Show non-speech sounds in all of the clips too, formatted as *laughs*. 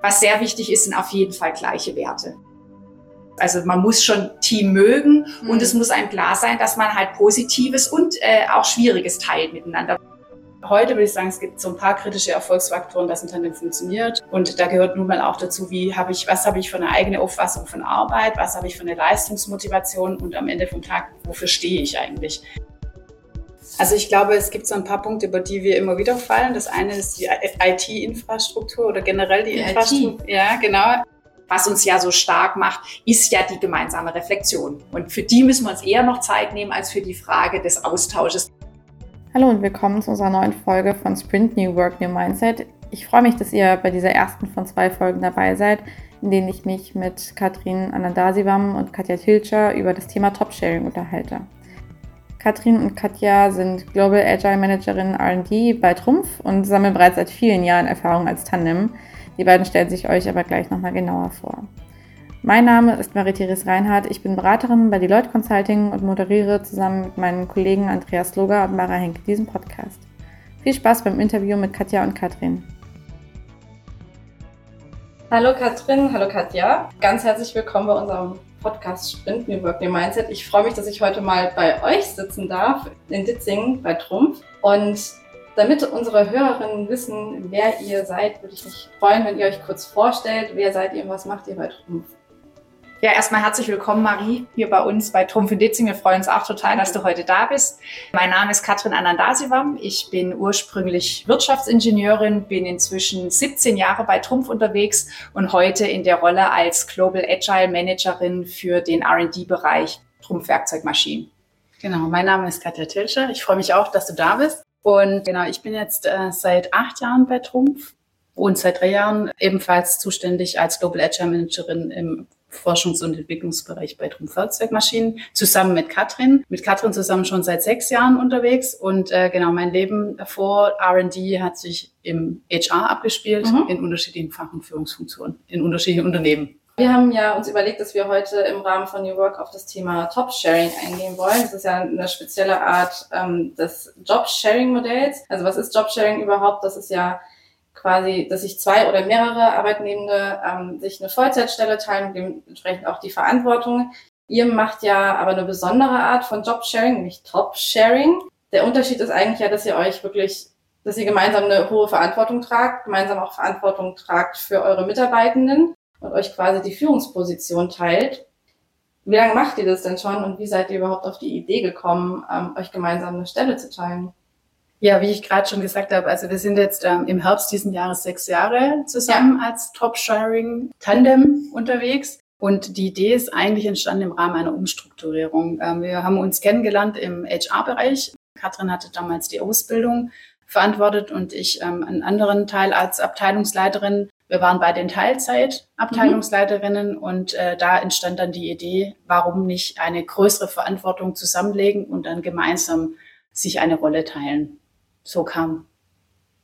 Was sehr wichtig ist, sind auf jeden Fall gleiche Werte. Also man muss schon Team mögen mhm. und es muss einem klar sein, dass man halt Positives und äh, auch Schwieriges teilt miteinander. Heute würde ich sagen, es gibt so ein paar kritische Erfolgsfaktoren, dass ein Tandem funktioniert. Und da gehört nun mal auch dazu, wie habe ich, was habe ich für eine eigene Auffassung von Arbeit, was habe ich für eine Leistungsmotivation und am Ende vom Tag, wofür stehe ich eigentlich? Also ich glaube, es gibt so ein paar Punkte, über die wir immer wieder fallen. Das eine ist die IT-Infrastruktur oder generell die, die Infrastruktur. IT. Ja, genau was uns ja so stark macht, ist ja die gemeinsame Reflexion. Und für die müssen wir uns eher noch Zeit nehmen als für die Frage des Austausches. Hallo und willkommen zu unserer neuen Folge von Sprint New Work New Mindset. Ich freue mich, dass ihr bei dieser ersten von zwei Folgen dabei seid, in denen ich mich mit Katrin Anandasivam und Katja Tilcher über das Thema Top-Sharing unterhalte. Katrin und Katja sind Global Agile Managerinnen R&D bei Trumpf und sammeln bereits seit vielen Jahren Erfahrung als Tandem. Die beiden stellen sich euch aber gleich nochmal genauer vor. Mein Name ist Marie-Therese Reinhardt. Ich bin Beraterin bei Deloitte Consulting und moderiere zusammen mit meinen Kollegen Andreas Loger und Mara Henke diesen Podcast. Viel Spaß beim Interview mit Katja und Katrin. Hallo Katrin, hallo Katja. Ganz herzlich willkommen bei unserem Podcast Sprint New Work New Mindset. Ich freue mich, dass ich heute mal bei euch sitzen darf in Ditzingen bei Trumpf. Und damit unsere Hörerinnen wissen, wer ihr seid, würde ich mich freuen, wenn ihr euch kurz vorstellt. Wer seid ihr und was macht ihr bei Trumpf? Ja, erstmal herzlich willkommen, Marie, hier bei uns bei Trumpf in Ditzing. Wir freuen uns auch total, dass du heute da bist. Mein Name ist Katrin Anandasivam. Ich bin ursprünglich Wirtschaftsingenieurin, bin inzwischen 17 Jahre bei Trumpf unterwegs und heute in der Rolle als Global Agile Managerin für den R&D-Bereich Trumpf Werkzeugmaschinen. Genau, mein Name ist Katja Tilscher. Ich freue mich auch, dass du da bist. Und genau, ich bin jetzt äh, seit acht Jahren bei Trumpf und seit drei Jahren ebenfalls zuständig als Global Agile Managerin im Forschungs- und Entwicklungsbereich bei Trumpf Fahrzeugmaschinen, zusammen mit Katrin. Mit Katrin zusammen schon seit sechs Jahren unterwegs. Und äh, genau, mein Leben vor R&D hat sich im HR abgespielt, mhm. in unterschiedlichen Fach- und Führungsfunktionen, in unterschiedlichen Unternehmen. Wir haben ja uns überlegt, dass wir heute im Rahmen von New Work auf das Thema Top-Sharing eingehen wollen. Das ist ja eine spezielle Art ähm, des Job-Sharing-Modells. Also was ist Job-Sharing überhaupt? Das ist ja quasi, dass sich zwei oder mehrere Arbeitnehmende ähm, sich eine Vollzeitstelle teilen dementsprechend auch die Verantwortung. Ihr macht ja aber eine besondere Art von Job-Sharing, nämlich Top-Sharing. Der Unterschied ist eigentlich ja, dass ihr euch wirklich, dass ihr gemeinsam eine hohe Verantwortung tragt, gemeinsam auch Verantwortung tragt für eure Mitarbeitenden und euch quasi die Führungsposition teilt. Wie lange macht ihr das denn schon und wie seid ihr überhaupt auf die Idee gekommen, ähm, euch gemeinsam eine Stelle zu teilen? Ja, wie ich gerade schon gesagt habe, also wir sind jetzt ähm, im Herbst diesen Jahres sechs Jahre zusammen ja. als Top-Sharing-Tandem unterwegs. Und die Idee ist eigentlich entstanden im Rahmen einer Umstrukturierung. Ähm, wir haben uns kennengelernt im HR-Bereich. Katrin hatte damals die Ausbildung verantwortet und ich ähm, einen anderen Teil als Abteilungsleiterin wir waren bei den Teilzeit-Abteilungsleiterinnen mhm. und äh, da entstand dann die Idee, warum nicht eine größere Verantwortung zusammenlegen und dann gemeinsam sich eine Rolle teilen. So kam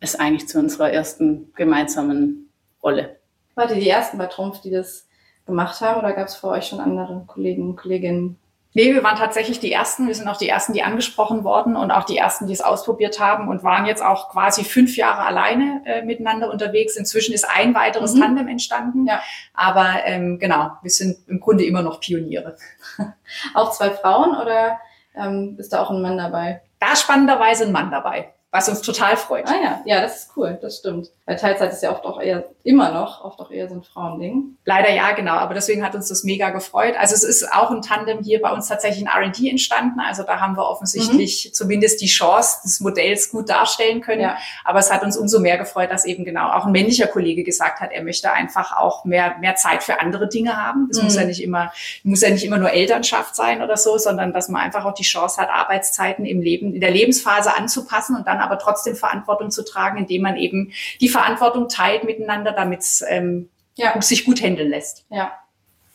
es eigentlich zu unserer ersten gemeinsamen Rolle. Wart ihr die ersten bei Trumpf, die das gemacht haben oder gab es vor euch schon andere Kollegen und Kolleginnen, Nee, wir waren tatsächlich die Ersten. Wir sind auch die Ersten, die angesprochen worden und auch die Ersten, die es ausprobiert haben und waren jetzt auch quasi fünf Jahre alleine äh, miteinander unterwegs. Inzwischen ist ein weiteres mhm. Tandem entstanden. Ja. Aber ähm, genau, wir sind im Grunde immer noch Pioniere. *laughs* auch zwei Frauen oder ähm, ist da auch ein Mann dabei? Da spannenderweise ein Mann dabei was uns total freut. Ah ja, ja, das ist cool, das stimmt. Weil Teilzeit ist ja oft auch eher, immer noch, oft auch eher so ein Frauending. Leider ja, genau, aber deswegen hat uns das mega gefreut. Also es ist auch ein Tandem hier bei uns tatsächlich in R&D entstanden, also da haben wir offensichtlich mhm. zumindest die Chance des Modells gut darstellen können. Ja. Aber es hat uns umso mehr gefreut, dass eben genau auch ein männlicher Kollege gesagt hat, er möchte einfach auch mehr, mehr Zeit für andere Dinge haben. Das mhm. muss ja nicht immer, muss ja nicht immer nur Elternschaft sein oder so, sondern dass man einfach auch die Chance hat, Arbeitszeiten im Leben, in der Lebensphase anzupassen und dann aber trotzdem Verantwortung zu tragen, indem man eben die Verantwortung teilt miteinander, damit es ähm, ja. sich gut handeln lässt. Ja.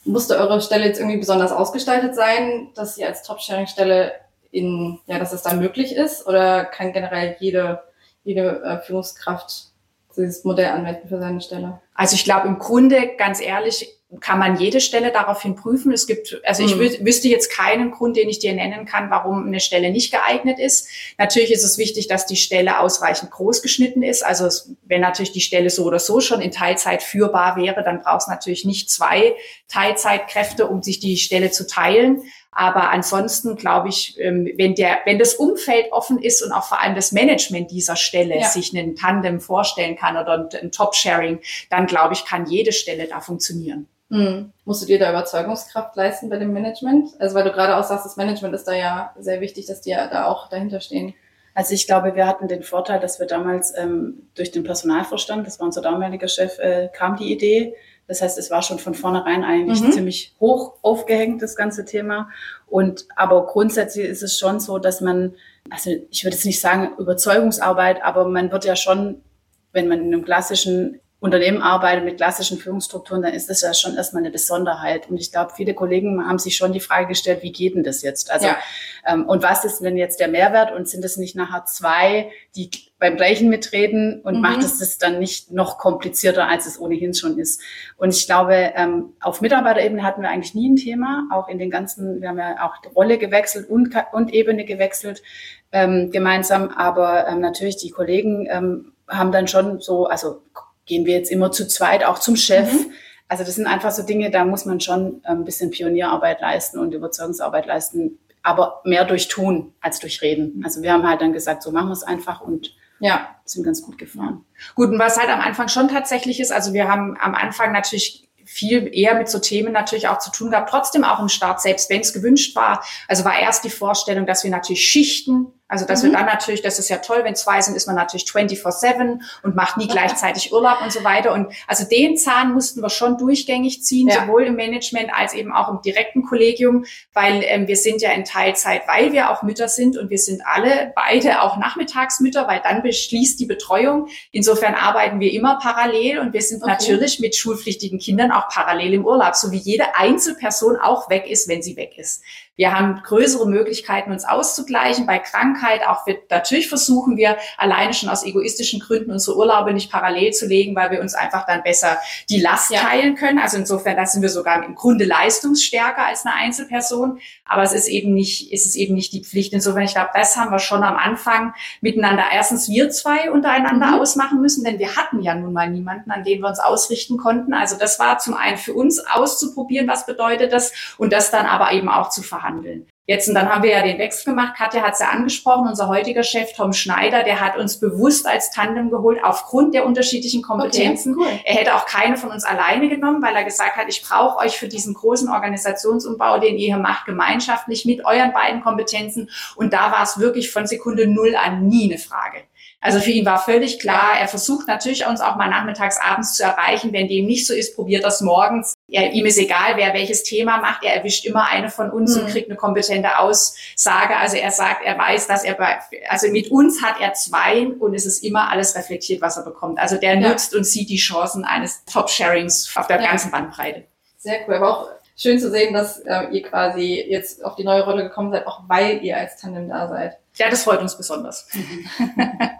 Musste eure Stelle jetzt irgendwie besonders ausgestaltet sein, dass sie als Top-Sharing-Stelle in, ja, dass es da möglich ist? Oder kann generell jede, jede äh, Führungskraft dieses Modell anwenden für seine Stelle? Also ich glaube im Grunde, ganz ehrlich, kann man jede Stelle daraufhin prüfen. Es gibt, also ich mhm. wüsste jetzt keinen Grund, den ich dir nennen kann, warum eine Stelle nicht geeignet ist. Natürlich ist es wichtig, dass die Stelle ausreichend groß geschnitten ist. Also es, wenn natürlich die Stelle so oder so schon in Teilzeit führbar wäre, dann braucht es natürlich nicht zwei Teilzeitkräfte, um sich die Stelle zu teilen. Aber ansonsten glaube ich, ähm, wenn der, wenn das Umfeld offen ist und auch vor allem das Management dieser Stelle ja. sich einen Tandem vorstellen kann oder ein Top-Sharing, dann glaube ich, kann jede Stelle da funktionieren. Mhm. Musst du dir da Überzeugungskraft leisten bei dem Management? Also weil du gerade auch sagst, das Management ist da ja sehr wichtig, dass die ja da auch dahinter stehen. Also ich glaube, wir hatten den Vorteil, dass wir damals ähm, durch den Personalvorstand, das war unser damaliger Chef, äh, kam die Idee. Das heißt, es war schon von vornherein eigentlich mhm. ziemlich hoch aufgehängt, das ganze Thema. Und aber grundsätzlich ist es schon so, dass man, also ich würde jetzt nicht sagen Überzeugungsarbeit, aber man wird ja schon, wenn man in einem klassischen Unternehmen arbeitet mit klassischen Führungsstrukturen, dann ist das ja schon erstmal eine Besonderheit. Und ich glaube, viele Kollegen haben sich schon die Frage gestellt, wie geht denn das jetzt? Also, ja. ähm, und was ist denn jetzt der Mehrwert? Und sind es nicht nachher zwei, die beim gleichen mitreden und mhm. macht es das dann nicht noch komplizierter, als es ohnehin schon ist? Und ich glaube, ähm, auf Mitarbeiterebene hatten wir eigentlich nie ein Thema, auch in den ganzen, wir haben ja auch Rolle gewechselt und, und Ebene gewechselt ähm, gemeinsam. Aber ähm, natürlich die Kollegen ähm, haben dann schon so, also gehen wir jetzt immer zu zweit auch zum Chef. Mhm. Also das sind einfach so Dinge, da muss man schon ein bisschen Pionierarbeit leisten und Überzeugungsarbeit leisten, aber mehr durch Tun als durch Reden. Also wir haben halt dann gesagt, so machen wir es einfach und ja, sind ganz gut gefahren. Gut, und was halt am Anfang schon tatsächlich ist, also wir haben am Anfang natürlich viel eher mit so Themen natürlich auch zu tun gehabt, trotzdem auch im Start, selbst wenn es gewünscht war. Also war erst die Vorstellung, dass wir natürlich Schichten also, dass mhm. wir dann natürlich, das ist ja toll, wenn zwei sind, ist man natürlich 24-7 und macht nie gleichzeitig Urlaub und so weiter. Und also den Zahn mussten wir schon durchgängig ziehen, ja. sowohl im Management als eben auch im direkten Kollegium, weil ähm, wir sind ja in Teilzeit, weil wir auch Mütter sind und wir sind alle beide auch Nachmittagsmütter, weil dann beschließt die Betreuung. Insofern arbeiten wir immer parallel und wir sind okay. natürlich mit schulpflichtigen Kindern auch parallel im Urlaub, so wie jede Einzelperson auch weg ist, wenn sie weg ist. Wir haben größere Möglichkeiten, uns auszugleichen. Bei Krankheit auch wir, natürlich versuchen wir alleine schon aus egoistischen Gründen unsere Urlaube nicht parallel zu legen, weil wir uns einfach dann besser die Last ja. teilen können. Also insofern, da sind wir sogar im Grunde leistungsstärker als eine Einzelperson. Aber es ist eben nicht, ist es eben nicht die Pflicht. Insofern, ich glaube, das haben wir schon am Anfang miteinander erstens wir zwei untereinander mhm. ausmachen müssen, denn wir hatten ja nun mal niemanden, an den wir uns ausrichten konnten. Also das war zum einen für uns auszuprobieren, was bedeutet das und das dann aber eben auch zu verhandeln handeln. Jetzt, und dann haben wir ja den Wechsel gemacht. Katja hat es ja angesprochen. Unser heutiger Chef, Tom Schneider, der hat uns bewusst als Tandem geholt, aufgrund der unterschiedlichen Kompetenzen. Okay, cool. Er hätte auch keine von uns alleine genommen, weil er gesagt hat, ich brauche euch für diesen großen Organisationsumbau, den ihr hier macht, gemeinschaftlich mit euren beiden Kompetenzen. Und da war es wirklich von Sekunde Null an nie eine Frage. Also für ihn war völlig klar, er versucht natürlich uns auch mal nachmittags, abends zu erreichen. Wenn dem nicht so ist, probiert das morgens. Er, ihm ist egal, wer welches Thema macht. Er erwischt immer eine von uns mhm. und kriegt eine kompetente Aussage. Also er sagt, er weiß, dass er bei, also mit uns hat er zwei und es ist immer alles reflektiert, was er bekommt. Also der ja. nutzt und sieht die Chancen eines Top-Sharings auf der ja. ganzen Bandbreite. Sehr cool. Aber auch schön zu sehen, dass äh, ihr quasi jetzt auf die neue Rolle gekommen seid, auch weil ihr als Tandem da seid. Ja, das freut uns besonders. *laughs*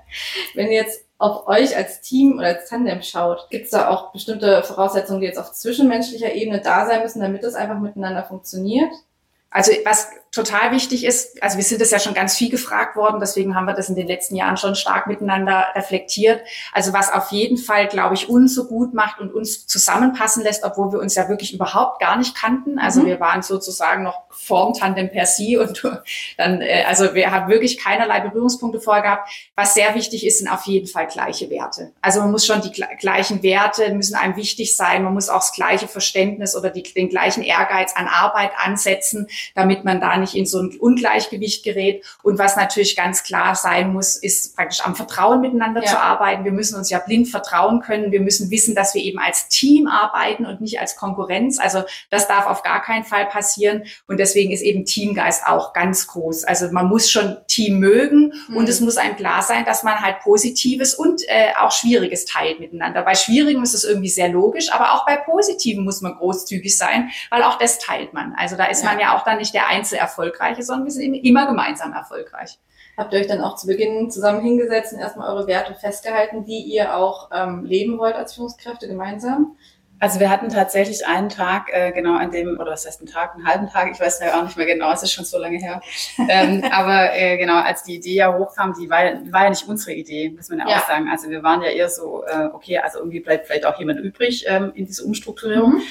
Wenn ihr jetzt auf euch als Team oder als Tandem schaut, gibt es da auch bestimmte Voraussetzungen, die jetzt auf zwischenmenschlicher Ebene da sein müssen, damit es einfach miteinander funktioniert? Also was total wichtig ist, also wir sind das ja schon ganz viel gefragt worden, deswegen haben wir das in den letzten Jahren schon stark miteinander reflektiert. Also was auf jeden Fall, glaube ich, uns so gut macht und uns zusammenpassen lässt, obwohl wir uns ja wirklich überhaupt gar nicht kannten. Also mhm. wir waren sozusagen noch vorm Tandem per se und *laughs* dann, äh, also wir haben wirklich keinerlei Berührungspunkte vorher gehabt. Was sehr wichtig ist, sind auf jeden Fall gleiche Werte. Also man muss schon die gleichen Werte müssen einem wichtig sein. Man muss auch das gleiche Verständnis oder die, den gleichen Ehrgeiz an Arbeit ansetzen, damit man da nicht in so ein Ungleichgewicht gerät. Und was natürlich ganz klar sein muss, ist praktisch am Vertrauen miteinander ja. zu arbeiten. Wir müssen uns ja blind vertrauen können. Wir müssen wissen, dass wir eben als Team arbeiten und nicht als Konkurrenz. Also das darf auf gar keinen Fall passieren. Und deswegen ist eben Teamgeist auch ganz groß. Also man muss schon Team mögen mhm. und es muss einem klar sein, dass man halt Positives und äh, auch Schwieriges teilt miteinander. Bei Schwierigen ist es irgendwie sehr logisch, aber auch bei Positiven muss man großzügig sein, weil auch das teilt man. Also da ist ja. man ja auch dann nicht der Einzelerfolg Erfolgreiche, sondern wir sind immer gemeinsam erfolgreich. Habt ihr euch dann auch zu Beginn zusammen hingesetzt und erstmal eure Werte festgehalten, die ihr auch ähm, leben wollt als Führungskräfte gemeinsam? Also wir hatten tatsächlich einen Tag, äh, genau an dem, oder was heißt ein Tag, einen halben Tag, ich weiß ja auch nicht mehr genau, es ist schon so lange her. *laughs* ähm, aber äh, genau, als die Idee ja hochkam, die war, war ja nicht unsere Idee, muss man ja, ja. auch sagen. Also wir waren ja eher so, äh, okay, also irgendwie bleibt vielleicht auch jemand übrig ähm, in dieser Umstrukturierung. Mhm.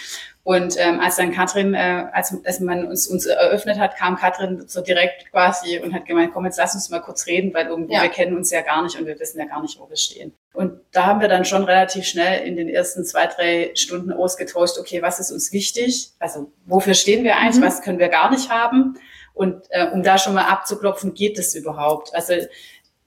Und ähm, als dann Katrin, äh, als, als man uns, uns eröffnet hat, kam Katrin so direkt quasi und hat gemeint, komm, jetzt lass uns mal kurz reden, weil irgendwie ja. wir kennen uns ja gar nicht und wir wissen ja gar nicht, wo wir stehen. Und da haben wir dann schon relativ schnell in den ersten zwei, drei Stunden ausgetauscht, okay, was ist uns wichtig? Also wofür stehen wir eigentlich? Mhm. Was können wir gar nicht haben? Und äh, um da schon mal abzuklopfen, geht das überhaupt? Also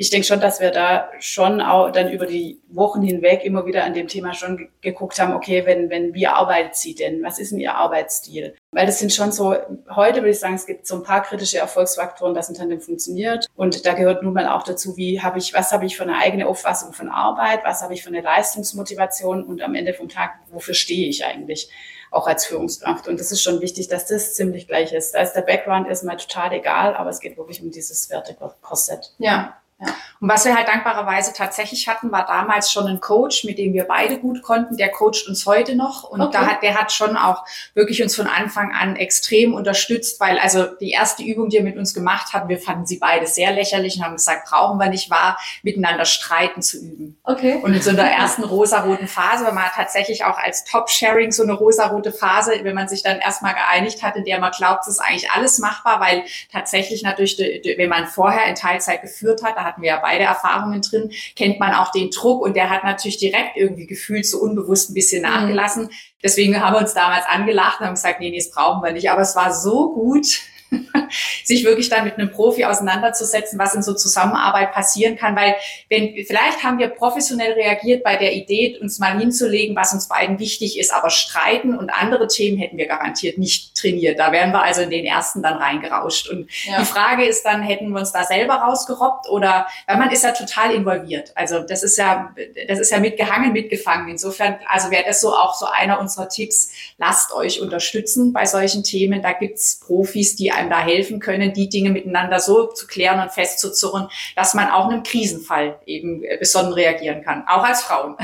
ich denke schon, dass wir da schon auch dann über die Wochen hinweg immer wieder an dem Thema schon geguckt haben, okay, wenn, wenn, wie arbeitet sie denn? Was ist denn ihr Arbeitsstil? Weil das sind schon so, heute würde ich sagen, es gibt so ein paar kritische Erfolgsfaktoren, dass ein Tandem funktioniert. Und da gehört nun mal auch dazu, wie habe ich, was habe ich für eine eigene Auffassung von Arbeit? Was habe ich für eine Leistungsmotivation? Und am Ende vom Tag, wofür stehe ich eigentlich? auch als Führungskraft. Und das ist schon wichtig, dass das ziemlich gleich ist. Da ist der Background erstmal total egal, aber es geht wirklich um dieses Wertekorsett. Ja, ja. Und was wir halt dankbarerweise tatsächlich hatten, war damals schon ein Coach, mit dem wir beide gut konnten. Der coacht uns heute noch und okay. da hat, der hat schon auch wirklich uns von Anfang an extrem unterstützt, weil also die erste Übung, die er mit uns gemacht hat, wir fanden sie beide sehr lächerlich und haben gesagt, brauchen wir nicht wahr, miteinander streiten zu üben. Okay. Und in so einer ersten rosaroten Phase, weil man hat tatsächlich auch als Top-Sharing so eine rosarote Phase, wenn man sich dann erstmal geeinigt hat, in der man glaubt, es ist eigentlich alles machbar, weil tatsächlich natürlich, wenn man vorher in Teilzeit geführt hat, da hatten wir ja beide Erfahrungen drin, kennt man auch den Druck und der hat natürlich direkt irgendwie gefühlt so unbewusst ein bisschen mhm. nachgelassen. Deswegen haben wir uns damals angelacht und haben gesagt, nee, nee, das brauchen wir nicht. Aber es war so gut, *laughs* sich wirklich dann mit einem Profi auseinanderzusetzen, was in so Zusammenarbeit passieren kann, weil wenn vielleicht haben wir professionell reagiert bei der Idee, uns mal hinzulegen, was uns beiden wichtig ist, aber streiten und andere Themen hätten wir garantiert nicht trainiert. Da wären wir also in den ersten dann reingerauscht. Und ja. die Frage ist dann, hätten wir uns da selber rausgerobbt oder, weil man ist ja total involviert. Also das ist ja, das ist ja mitgehangen, mitgefangen. Insofern, also wäre das so auch so einer unserer Tipps, lasst euch unterstützen bei solchen Themen. Da gibt's Profis, die einem da helfen können, die Dinge miteinander so zu klären und festzuzurren, dass man auch in einem Krisenfall eben äh, besonnen reagieren kann, auch als Frauen.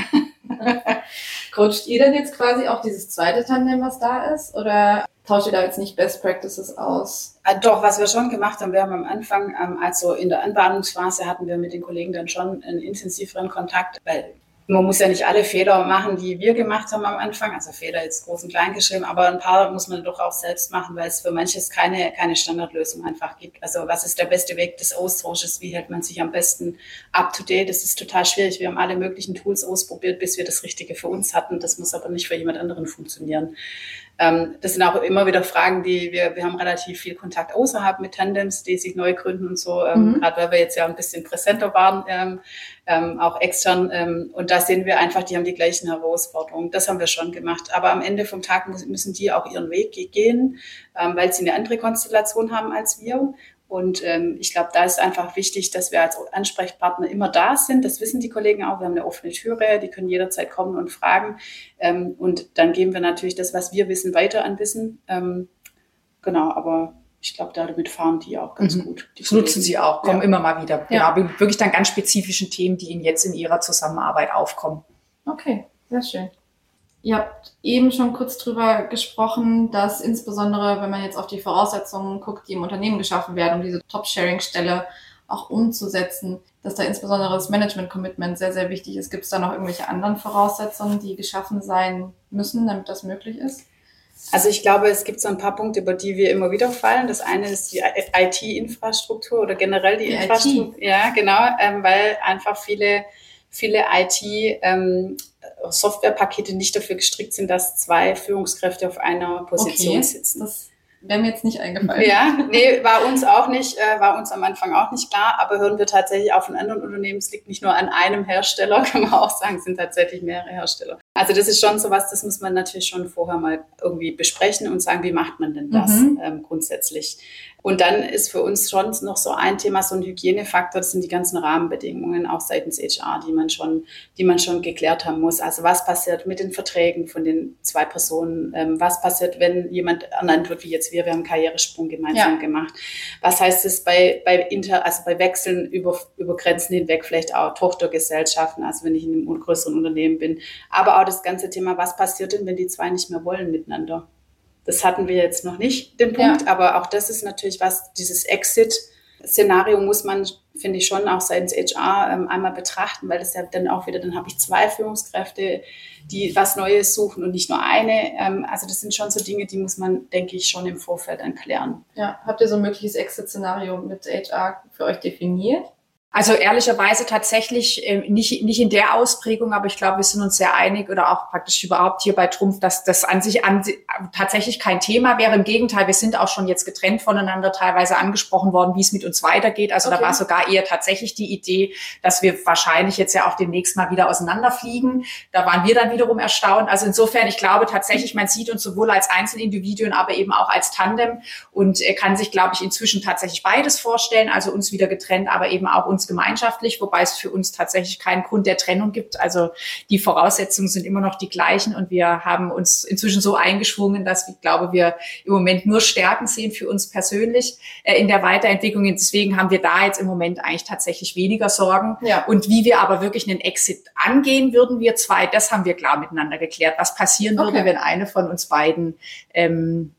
*laughs* Coacht ihr denn jetzt quasi auch dieses zweite Tandem, was da ist? Oder tauscht ihr da jetzt nicht Best Practices aus? Ah, doch, was wir schon gemacht haben, wir haben am Anfang, ähm, also in der Anbahnungsphase hatten wir mit den Kollegen dann schon einen intensiveren Kontakt, weil man muss ja nicht alle Fehler machen, die wir gemacht haben am Anfang, also Fehler jetzt groß und klein geschrieben, aber ein paar muss man doch auch selbst machen, weil es für manches keine, keine Standardlösung einfach gibt. Also was ist der beste Weg des Austausches? Wie hält man sich am besten up to date? Das ist total schwierig. Wir haben alle möglichen Tools ausprobiert, bis wir das Richtige für uns hatten. Das muss aber nicht für jemand anderen funktionieren. Ähm, das sind auch immer wieder Fragen, die wir, wir haben relativ viel Kontakt außerhalb mit Tandems, die sich neu gründen und so, ähm, mhm. gerade weil wir jetzt ja ein bisschen präsenter waren, ähm, auch extern. Und da sehen wir einfach, die haben die gleichen Herausforderungen. Das haben wir schon gemacht. Aber am Ende vom Tag müssen die auch ihren Weg gehen, weil sie eine andere Konstellation haben als wir. Und ähm, ich glaube, da ist einfach wichtig, dass wir als Ansprechpartner immer da sind. Das wissen die Kollegen auch. Wir haben eine offene Türe, die können jederzeit kommen und fragen. Ähm, und dann geben wir natürlich das, was wir wissen, weiter an Wissen. Ähm, genau, aber ich glaube, damit fahren die auch ganz mhm. gut. das nutzen sie auch, kommen ja. immer mal wieder. Ja. Genau, wirklich dann ganz spezifischen Themen, die ihnen jetzt in ihrer Zusammenarbeit aufkommen. Okay, sehr schön. Ihr habt eben schon kurz drüber gesprochen, dass insbesondere, wenn man jetzt auf die Voraussetzungen guckt, die im Unternehmen geschaffen werden, um diese Top-Sharing-Stelle auch umzusetzen, dass da insbesondere das Management-Commitment sehr, sehr wichtig ist. Gibt es da noch irgendwelche anderen Voraussetzungen, die geschaffen sein müssen, damit das möglich ist? Also ich glaube, es gibt so ein paar Punkte, über die wir immer wieder fallen. Das eine ist die IT-Infrastruktur oder generell die, die Infrastruktur. IT. Ja, genau, ähm, weil einfach viele, viele IT ähm, Softwarepakete nicht dafür gestrickt sind, dass zwei Führungskräfte auf einer Position okay, sitzen. Das wäre mir jetzt nicht eingefallen. Ja, nee, war uns auch nicht, äh, war uns am Anfang auch nicht klar, aber hören wir tatsächlich auch von anderen Unternehmen, es liegt nicht nur an einem Hersteller, *laughs* kann man auch sagen, es sind tatsächlich mehrere Hersteller. Also das ist schon so was, das muss man natürlich schon vorher mal irgendwie besprechen und sagen, wie macht man denn das mhm. ähm, grundsätzlich? Und dann ist für uns schon noch so ein Thema, so ein Hygienefaktor, das sind die ganzen Rahmenbedingungen, auch seitens HR, die man schon, die man schon geklärt haben muss. Also was passiert mit den Verträgen von den zwei Personen? Ähm, was passiert, wenn jemand ernannt wird, wie jetzt jetzt wir, wir haben einen Karrieresprung gemeinsam ja. gemacht. Was heißt es bei, bei Inter, also bei Wechseln über, über Grenzen hinweg, vielleicht auch Tochtergesellschaften, also wenn ich in einem größeren Unternehmen bin. Aber auch das ganze Thema, was passiert denn, wenn die zwei nicht mehr wollen miteinander? Das hatten wir jetzt noch nicht, den Punkt, ja. aber auch das ist natürlich was, dieses Exit, Szenario muss man, finde ich, schon auch seitens HR ähm, einmal betrachten, weil das ja dann auch wieder, dann habe ich zwei Führungskräfte, die was Neues suchen und nicht nur eine. Ähm, also das sind schon so Dinge, die muss man, denke ich, schon im Vorfeld dann klären. Ja, habt ihr so ein mögliches Exit-Szenario mit HR für euch definiert? Also ehrlicherweise tatsächlich äh, nicht, nicht in der Ausprägung, aber ich glaube, wir sind uns sehr einig oder auch praktisch überhaupt hier bei Trumpf, dass das an sich an, tatsächlich kein Thema wäre. Im Gegenteil, wir sind auch schon jetzt getrennt voneinander teilweise angesprochen worden, wie es mit uns weitergeht. Also okay. da war sogar eher tatsächlich die Idee, dass wir wahrscheinlich jetzt ja auch demnächst mal wieder auseinanderfliegen. Da waren wir dann wiederum erstaunt. Also insofern, ich glaube tatsächlich, man sieht uns sowohl als Einzelindividuen, aber eben auch als Tandem und er kann sich, glaube ich, inzwischen tatsächlich beides vorstellen. Also uns wieder getrennt, aber eben auch uns uns gemeinschaftlich, wobei es für uns tatsächlich keinen Grund der Trennung gibt. Also die Voraussetzungen sind immer noch die gleichen und wir haben uns inzwischen so eingeschwungen, dass ich glaube, wir im Moment nur Stärken sehen für uns persönlich äh, in der Weiterentwicklung. Deswegen haben wir da jetzt im Moment eigentlich tatsächlich weniger Sorgen. Ja. Und wie wir aber wirklich einen Exit angehen würden, wir zwei, das haben wir klar miteinander geklärt, was passieren okay. würde, wenn eine von uns beiden ähm,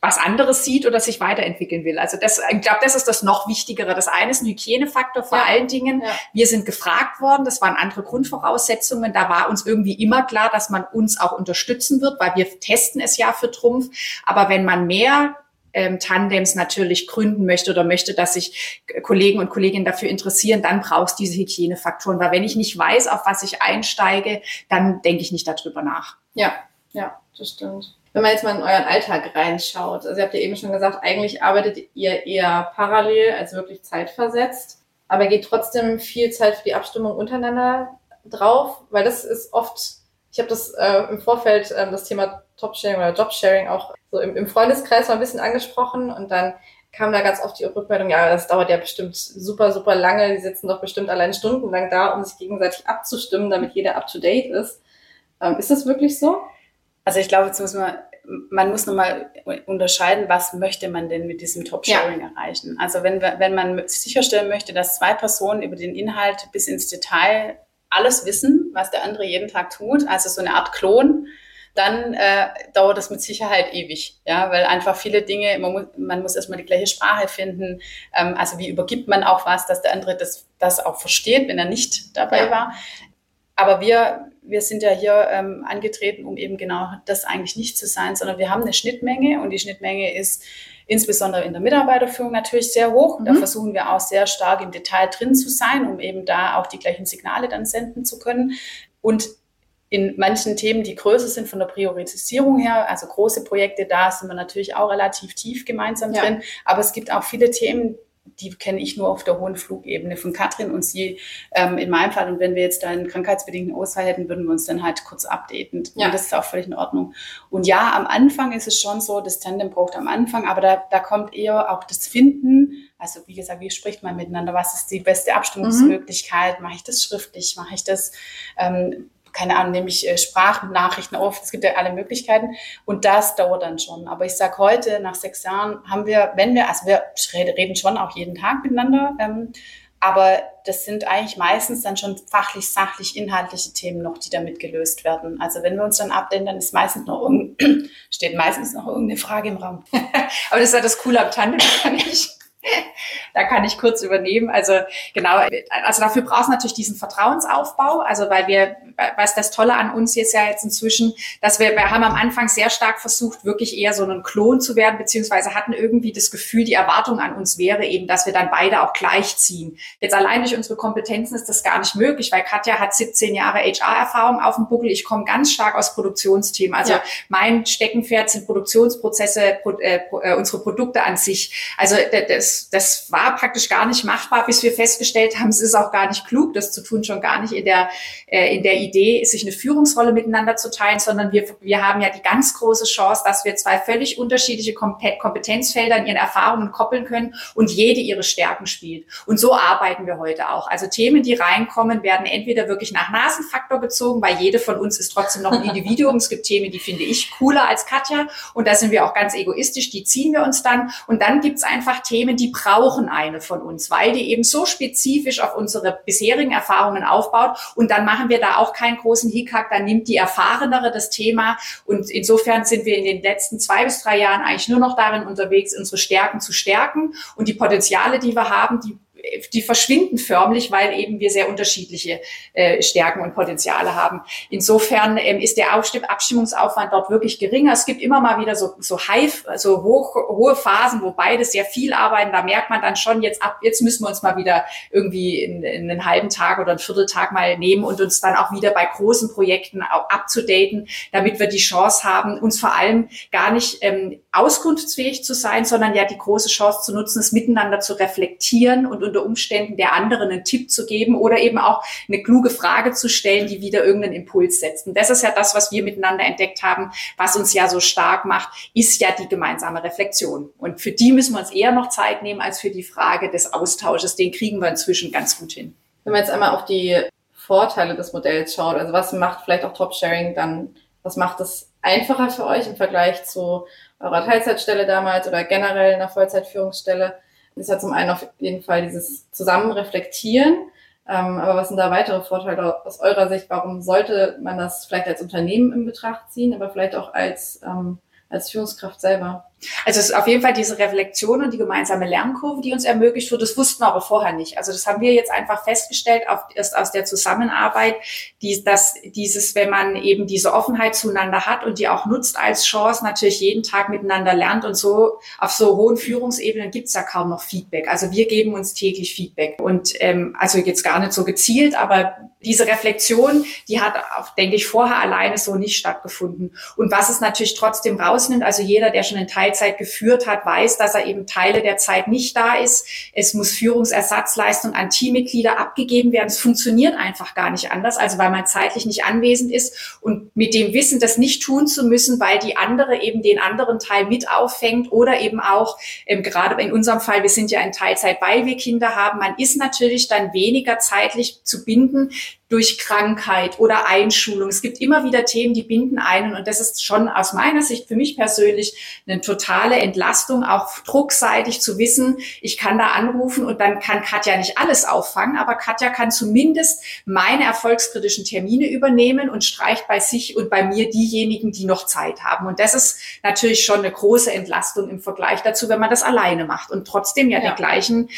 was anderes sieht oder sich weiterentwickeln will. Also das, ich glaube, das ist das noch Wichtigere. Das eine ist ein Hygienefaktor vor ja. allen Dingen. Ja. Wir sind gefragt worden, das waren andere Grundvoraussetzungen. Da war uns irgendwie immer klar, dass man uns auch unterstützen wird, weil wir testen es ja für Trumpf. Aber wenn man mehr ähm, Tandems natürlich gründen möchte oder möchte, dass sich Kollegen und Kolleginnen dafür interessieren, dann brauchst du diese Hygienefaktoren. Weil wenn ich nicht weiß, auf was ich einsteige, dann denke ich nicht darüber nach. Ja, ja, das stimmt wenn man jetzt mal in euren Alltag reinschaut, also ihr habt ja eben schon gesagt, eigentlich arbeitet ihr eher parallel als wirklich zeitversetzt, aber geht trotzdem viel Zeit für die Abstimmung untereinander drauf, weil das ist oft, ich habe das äh, im Vorfeld äh, das Thema Top-Sharing oder Job-Sharing auch so im, im Freundeskreis mal ein bisschen angesprochen und dann kam da ganz oft die Rückmeldung, ja, das dauert ja bestimmt super, super lange, die sitzen doch bestimmt allein stundenlang da, um sich gegenseitig abzustimmen, damit jeder up-to-date ist. Ähm, ist das wirklich so? Also ich glaube, jetzt muss man, man muss nochmal unterscheiden, was möchte man denn mit diesem Top-Sharing ja. erreichen. Also wenn, wenn man sicherstellen möchte, dass zwei Personen über den Inhalt bis ins Detail alles wissen, was der andere jeden Tag tut, also so eine Art Klon, dann äh, dauert das mit Sicherheit ewig, ja, weil einfach viele Dinge, man muss, man muss erstmal die gleiche Sprache finden, ähm, also wie übergibt man auch was, dass der andere das, das auch versteht, wenn er nicht dabei ja. war. Aber wir, wir sind ja hier ähm, angetreten, um eben genau das eigentlich nicht zu sein, sondern wir haben eine Schnittmenge und die Schnittmenge ist insbesondere in der Mitarbeiterführung natürlich sehr hoch. Mhm. Da versuchen wir auch sehr stark im Detail drin zu sein, um eben da auch die gleichen Signale dann senden zu können. Und in manchen Themen, die größer sind von der Priorisierung her, also große Projekte, da sind wir natürlich auch relativ tief gemeinsam ja. drin. Aber es gibt auch viele Themen, die kenne ich nur auf der hohen Flugebene von Katrin und sie ähm, in meinem Fall. Und wenn wir jetzt da einen krankheitsbedingten Ausfall hätten, würden wir uns dann halt kurz updaten. Ja. Und das ist auch völlig in Ordnung. Und ja, am Anfang ist es schon so, das Tandem braucht am Anfang, aber da, da kommt eher auch das Finden. Also wie gesagt, wie spricht man miteinander? Was ist die beste Abstimmungsmöglichkeit? Mhm. Mache ich das schriftlich? Mache ich das ähm, keine Ahnung, nehme ich äh, Sprachnachrichten auf. Es gibt ja alle Möglichkeiten. Und das dauert dann schon. Aber ich sage heute, nach sechs Jahren haben wir, wenn wir, also wir reden schon auch jeden Tag miteinander, ähm, aber das sind eigentlich meistens dann schon fachlich, sachlich, inhaltliche Themen noch, die damit gelöst werden. Also wenn wir uns dann abdecken, dann ist meistens noch *clears throat* steht meistens noch irgendeine Frage im Raum. *laughs* aber das ist ja das Coole am Tandem, *laughs* kann ich *laughs* da kann ich kurz übernehmen. Also genau, also dafür braucht es natürlich diesen Vertrauensaufbau. Also weil wir, was das Tolle an uns ist ja jetzt inzwischen, dass wir, wir haben am Anfang sehr stark versucht, wirklich eher so einen Klon zu werden, beziehungsweise hatten irgendwie das Gefühl, die Erwartung an uns wäre eben, dass wir dann beide auch gleichziehen. Jetzt allein durch unsere Kompetenzen ist das gar nicht möglich, weil Katja hat 17 Jahre HR-Erfahrung auf dem Buckel. Ich komme ganz stark aus Produktionsthemen. Also ja. mein Steckenpferd sind Produktionsprozesse, äh, äh, unsere Produkte an sich. Also das das, das war praktisch gar nicht machbar, bis wir festgestellt haben, es ist auch gar nicht klug, das zu tun, schon gar nicht in der, äh, in der Idee, sich eine Führungsrolle miteinander zu teilen, sondern wir, wir haben ja die ganz große Chance, dass wir zwei völlig unterschiedliche Kompetenzfelder in ihren Erfahrungen koppeln können und jede ihre Stärken spielt. Und so arbeiten wir heute auch. Also Themen, die reinkommen, werden entweder wirklich nach Nasenfaktor bezogen, weil jede von uns ist trotzdem noch ein *laughs* Individuum. es gibt Themen, die finde ich cooler als Katja und da sind wir auch ganz egoistisch, die ziehen wir uns dann. Und dann gibt's einfach Themen, die brauchen eine von uns, weil die eben so spezifisch auf unsere bisherigen Erfahrungen aufbaut. Und dann machen wir da auch keinen großen Hickhack, dann nimmt die Erfahrenere das Thema. Und insofern sind wir in den letzten zwei bis drei Jahren eigentlich nur noch darin unterwegs, unsere Stärken zu stärken und die Potenziale, die wir haben, die die verschwinden förmlich, weil eben wir sehr unterschiedliche äh, Stärken und Potenziale haben. Insofern ähm, ist der Abstimmungsaufwand dort wirklich geringer. Es gibt immer mal wieder so, so high, so hoch, hohe Phasen, wo beide sehr viel arbeiten. Da merkt man dann schon, jetzt ab, jetzt müssen wir uns mal wieder irgendwie in, in einen halben Tag oder einen Vierteltag mal nehmen und uns dann auch wieder bei großen Projekten auch abzudaten, damit wir die Chance haben, uns vor allem gar nicht ähm, auskunftsfähig zu sein, sondern ja die große Chance zu nutzen, es miteinander zu reflektieren und unter Umständen der anderen einen Tipp zu geben oder eben auch eine kluge Frage zu stellen, die wieder irgendeinen Impuls setzt. Und das ist ja das, was wir miteinander entdeckt haben, was uns ja so stark macht, ist ja die gemeinsame Reflexion. Und für die müssen wir uns eher noch Zeit nehmen als für die Frage des Austausches. Den kriegen wir inzwischen ganz gut hin. Wenn man jetzt einmal auf die Vorteile des Modells schaut, also was macht vielleicht auch Top-Sharing dann, was macht es einfacher für euch im Vergleich zu eurer Teilzeitstelle damals oder generell einer Vollzeitführungsstelle? Ist ja zum einen auf jeden Fall dieses Zusammenreflektieren. Ähm, aber was sind da weitere Vorteile aus eurer Sicht? Warum sollte man das vielleicht als Unternehmen in Betracht ziehen, aber vielleicht auch als, ähm, als Führungskraft selber? Also es ist auf jeden Fall diese Reflexion und die gemeinsame Lernkurve, die uns ermöglicht wird. Das wussten wir aber vorher nicht. Also das haben wir jetzt einfach festgestellt, auf, erst aus der Zusammenarbeit, die, dass dieses, wenn man eben diese Offenheit zueinander hat und die auch nutzt als Chance, natürlich jeden Tag miteinander lernt und so auf so hohen Führungsebenen gibt's ja kaum noch Feedback. Also wir geben uns täglich Feedback und ähm, also jetzt gar nicht so gezielt, aber diese Reflexion, die hat, auch, denke ich, vorher alleine so nicht stattgefunden. Und was es natürlich trotzdem rausnimmt, also jeder, der schon in Teil Teilzeit geführt hat, weiß, dass er eben Teile der Zeit nicht da ist. Es muss Führungsersatzleistung an Teammitglieder abgegeben werden. Es funktioniert einfach gar nicht anders, also weil man zeitlich nicht anwesend ist und mit dem Wissen, das nicht tun zu müssen, weil die andere eben den anderen Teil mit auffängt oder eben auch, ähm, gerade in unserem Fall, wir sind ja in Teilzeit, weil wir Kinder haben, man ist natürlich dann weniger zeitlich zu binden, durch Krankheit oder Einschulung. Es gibt immer wieder Themen, die binden einen und das ist schon aus meiner Sicht für mich persönlich eine totale Entlastung, auch druckseitig zu wissen, ich kann da anrufen und dann kann Katja nicht alles auffangen, aber Katja kann zumindest meine erfolgskritischen Termine übernehmen und streicht bei sich und bei mir diejenigen, die noch Zeit haben. Und das ist natürlich schon eine große Entlastung im Vergleich dazu, wenn man das alleine macht und trotzdem ja, ja. die gleichen,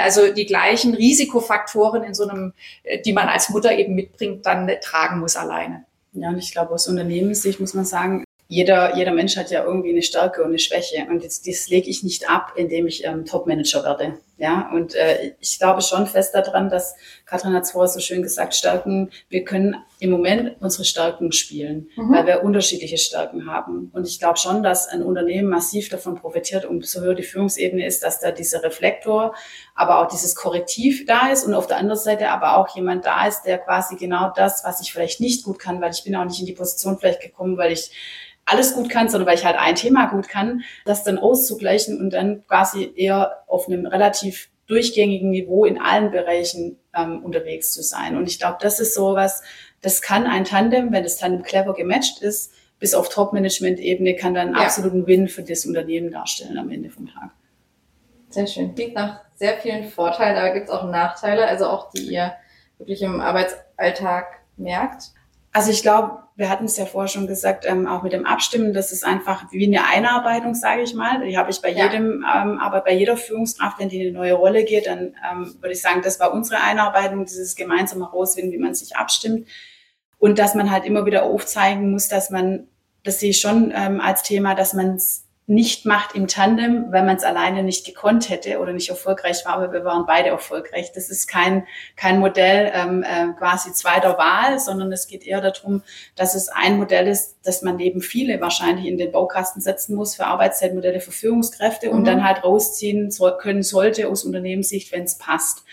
also die gleichen Risikofaktoren in so einem, äh, die man als Mutter eben mitbringt, dann tragen muss alleine. Ja, und ich glaube, aus Unternehmenssicht muss man sagen, jeder, jeder Mensch hat ja irgendwie eine Stärke und eine Schwäche. Und jetzt, das lege ich nicht ab, indem ich ähm, Top-Manager werde. Ja, und äh, ich glaube schon fest daran, dass Katrin hat es vorher so schön gesagt, Stärken, wir können im Moment unsere Stärken spielen, mhm. weil wir unterschiedliche Stärken haben. Und ich glaube schon, dass ein Unternehmen massiv davon profitiert, umso höher die Führungsebene ist, dass da dieser Reflektor, aber auch dieses Korrektiv da ist und auf der anderen Seite aber auch jemand da ist, der quasi genau das, was ich vielleicht nicht gut kann, weil ich bin auch nicht in die Position vielleicht gekommen, weil ich alles gut kann, sondern weil ich halt ein Thema gut kann, das dann auszugleichen und dann quasi eher auf einem relativ durchgängigen Niveau in allen Bereichen ähm, unterwegs zu sein. Und ich glaube, das ist so was, das kann ein Tandem, wenn das Tandem clever gematcht ist, bis auf Top-Management-Ebene, kann dann ja. absoluten Win für das Unternehmen darstellen am Ende vom Tag. Sehr schön. Klingt nach sehr vielen Vorteilen, aber gibt es auch Nachteile, also auch die ihr wirklich im Arbeitsalltag merkt? Also ich glaube, wir hatten es ja vorher schon gesagt, ähm, auch mit dem Abstimmen, das ist einfach wie eine Einarbeitung, sage ich mal. Die habe ich bei ja. jedem, ähm, aber bei jeder Führungskraft, wenn die in eine neue Rolle geht, dann ähm, würde ich sagen, das war unsere Einarbeitung, dieses gemeinsame Herausfinden, wie man sich abstimmt. Und dass man halt immer wieder aufzeigen muss, dass man, das sehe ich schon ähm, als Thema, dass man es nicht macht im Tandem, weil man es alleine nicht gekonnt hätte oder nicht erfolgreich war, aber wir waren beide erfolgreich. Das ist kein, kein Modell ähm, äh, quasi zweiter Wahl, sondern es geht eher darum, dass es ein Modell ist, dass man neben viele wahrscheinlich in den Baukasten setzen muss für Arbeitszeitmodelle für Führungskräfte mhm. und dann halt rausziehen können sollte aus Unternehmenssicht, wenn es passt.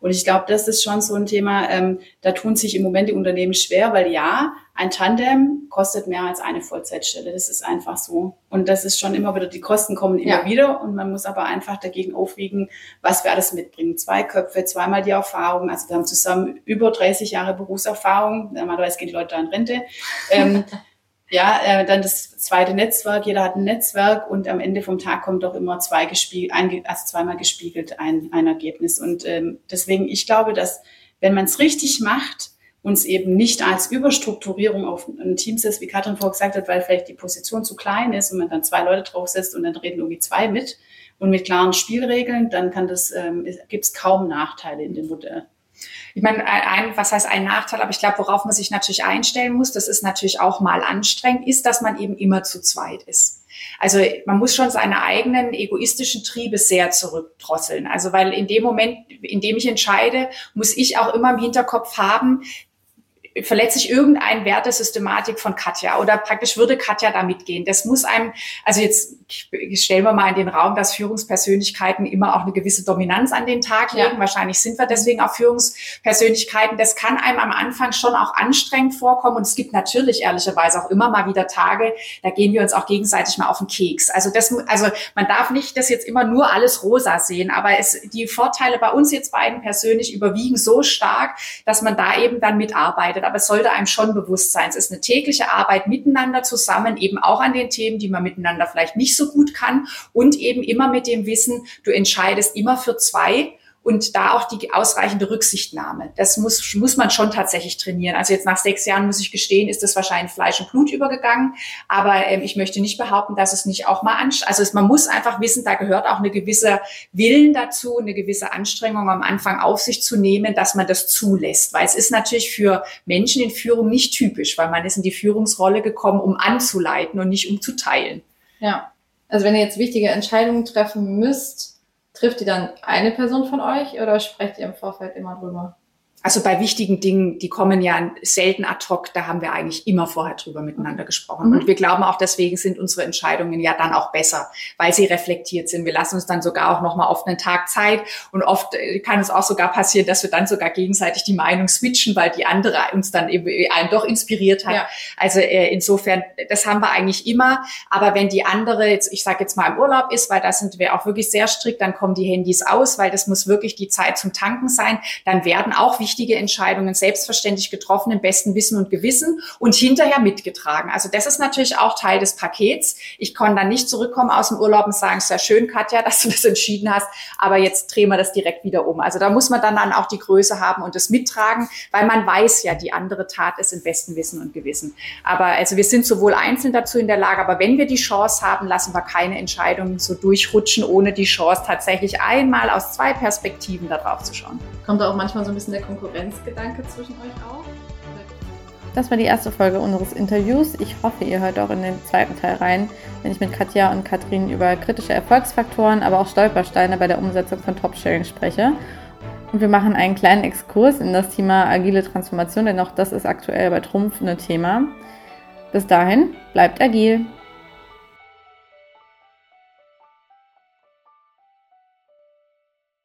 Und ich glaube, das ist schon so ein Thema, ähm, da tun sich im Moment die Unternehmen schwer, weil ja, ein Tandem kostet mehr als eine Vollzeitstelle. Das ist einfach so. Und das ist schon immer wieder, die Kosten kommen immer ja. wieder und man muss aber einfach dagegen aufwiegen, was wir alles mitbringen. Zwei Köpfe, zweimal die Erfahrung. Also wir haben zusammen über 30 Jahre Berufserfahrung. Normalerweise gehen die Leute da in Rente. Ähm, *laughs* ja, äh, dann das zweite Netzwerk, jeder hat ein Netzwerk und am Ende vom Tag kommt doch immer zwei gespiegelt, ein, also zweimal gespiegelt ein, ein Ergebnis. Und ähm, deswegen, ich glaube, dass wenn man es richtig macht, uns eben nicht als Überstrukturierung auf ein Team setzt, wie Katrin vorher gesagt hat, weil vielleicht die Position zu klein ist und man dann zwei Leute draufsetzt und dann reden irgendwie zwei mit und mit klaren Spielregeln, dann kann das, ähm, gibt es kaum Nachteile in dem Modell. Ich meine, ein, was heißt ein Nachteil, aber ich glaube, worauf man sich natürlich einstellen muss, das ist natürlich auch mal anstrengend, ist, dass man eben immer zu zweit ist. Also man muss schon seine eigenen egoistischen Triebe sehr zurückdrosseln. Also weil in dem Moment, in dem ich entscheide, muss ich auch immer im Hinterkopf haben, verletze ich irgendein Wertesystematik von Katja oder praktisch würde Katja da mitgehen. Das muss einem, also jetzt stellen wir mal in den Raum, dass Führungspersönlichkeiten immer auch eine gewisse Dominanz an den Tag legen. Ja. Wahrscheinlich sind wir deswegen auch Führungspersönlichkeiten. Das kann einem am Anfang schon auch anstrengend vorkommen und es gibt natürlich ehrlicherweise auch immer mal wieder Tage, da gehen wir uns auch gegenseitig mal auf den Keks. Also das, also man darf nicht das jetzt immer nur alles rosa sehen, aber es, die Vorteile bei uns jetzt beiden persönlich überwiegen so stark, dass man da eben dann mitarbeitet aber es sollte einem schon bewusst sein. Es ist eine tägliche Arbeit miteinander zusammen, eben auch an den Themen, die man miteinander vielleicht nicht so gut kann und eben immer mit dem Wissen, du entscheidest immer für zwei und da auch die ausreichende Rücksichtnahme. Das muss, muss man schon tatsächlich trainieren. Also jetzt nach sechs Jahren muss ich gestehen, ist das wahrscheinlich Fleisch und Blut übergegangen. Aber ähm, ich möchte nicht behaupten, dass es nicht auch mal anstrengend Also es, man muss einfach wissen, da gehört auch eine gewisse Willen dazu, eine gewisse Anstrengung am Anfang auf sich zu nehmen, dass man das zulässt. Weil es ist natürlich für Menschen in Führung nicht typisch, weil man ist in die Führungsrolle gekommen, um anzuleiten und nicht um zu teilen. Ja. Also wenn ihr jetzt wichtige Entscheidungen treffen müsst, Trifft die dann eine Person von euch oder sprecht ihr im Vorfeld immer drüber? Also bei wichtigen Dingen, die kommen ja selten ad hoc, da haben wir eigentlich immer vorher drüber miteinander gesprochen. Mhm. Und wir glauben auch deswegen sind unsere Entscheidungen ja dann auch besser, weil sie reflektiert sind. Wir lassen uns dann sogar auch nochmal auf einen Tag Zeit und oft äh, kann es auch sogar passieren, dass wir dann sogar gegenseitig die Meinung switchen, weil die andere uns dann eben äh, einen doch inspiriert hat. Ja. Also äh, insofern, das haben wir eigentlich immer. Aber wenn die andere, jetzt, ich sage jetzt mal im Urlaub ist, weil da sind wir auch wirklich sehr strikt, dann kommen die Handys aus, weil das muss wirklich die Zeit zum Tanken sein, dann werden auch wichtige Entscheidungen selbstverständlich getroffen, im besten Wissen und Gewissen und hinterher mitgetragen. Also das ist natürlich auch Teil des Pakets. Ich kann dann nicht zurückkommen aus dem Urlaub und sagen, sehr schön, Katja, *laughs* dass du das entschieden hast, aber jetzt drehen wir das direkt wieder um. Also da muss man dann, dann auch die Größe haben und das mittragen, weil man weiß ja, die andere Tat ist im besten Wissen und Gewissen. Aber also wir sind sowohl einzeln dazu in der Lage, aber wenn wir die Chance haben, lassen wir keine Entscheidungen so durchrutschen, ohne die Chance tatsächlich einmal aus zwei Perspektiven darauf zu schauen. Kommt da auch manchmal so ein bisschen der Konkurrenzgedanke zwischen euch auf? Das war die erste Folge unseres Interviews. Ich hoffe, ihr hört auch in den zweiten Teil rein, wenn ich mit Katja und Katrin über kritische Erfolgsfaktoren, aber auch Stolpersteine bei der Umsetzung von Top-Sharing spreche. Und wir machen einen kleinen Exkurs in das Thema agile Transformation, denn auch das ist aktuell bei Trumpf ein Thema. Bis dahin, bleibt agil.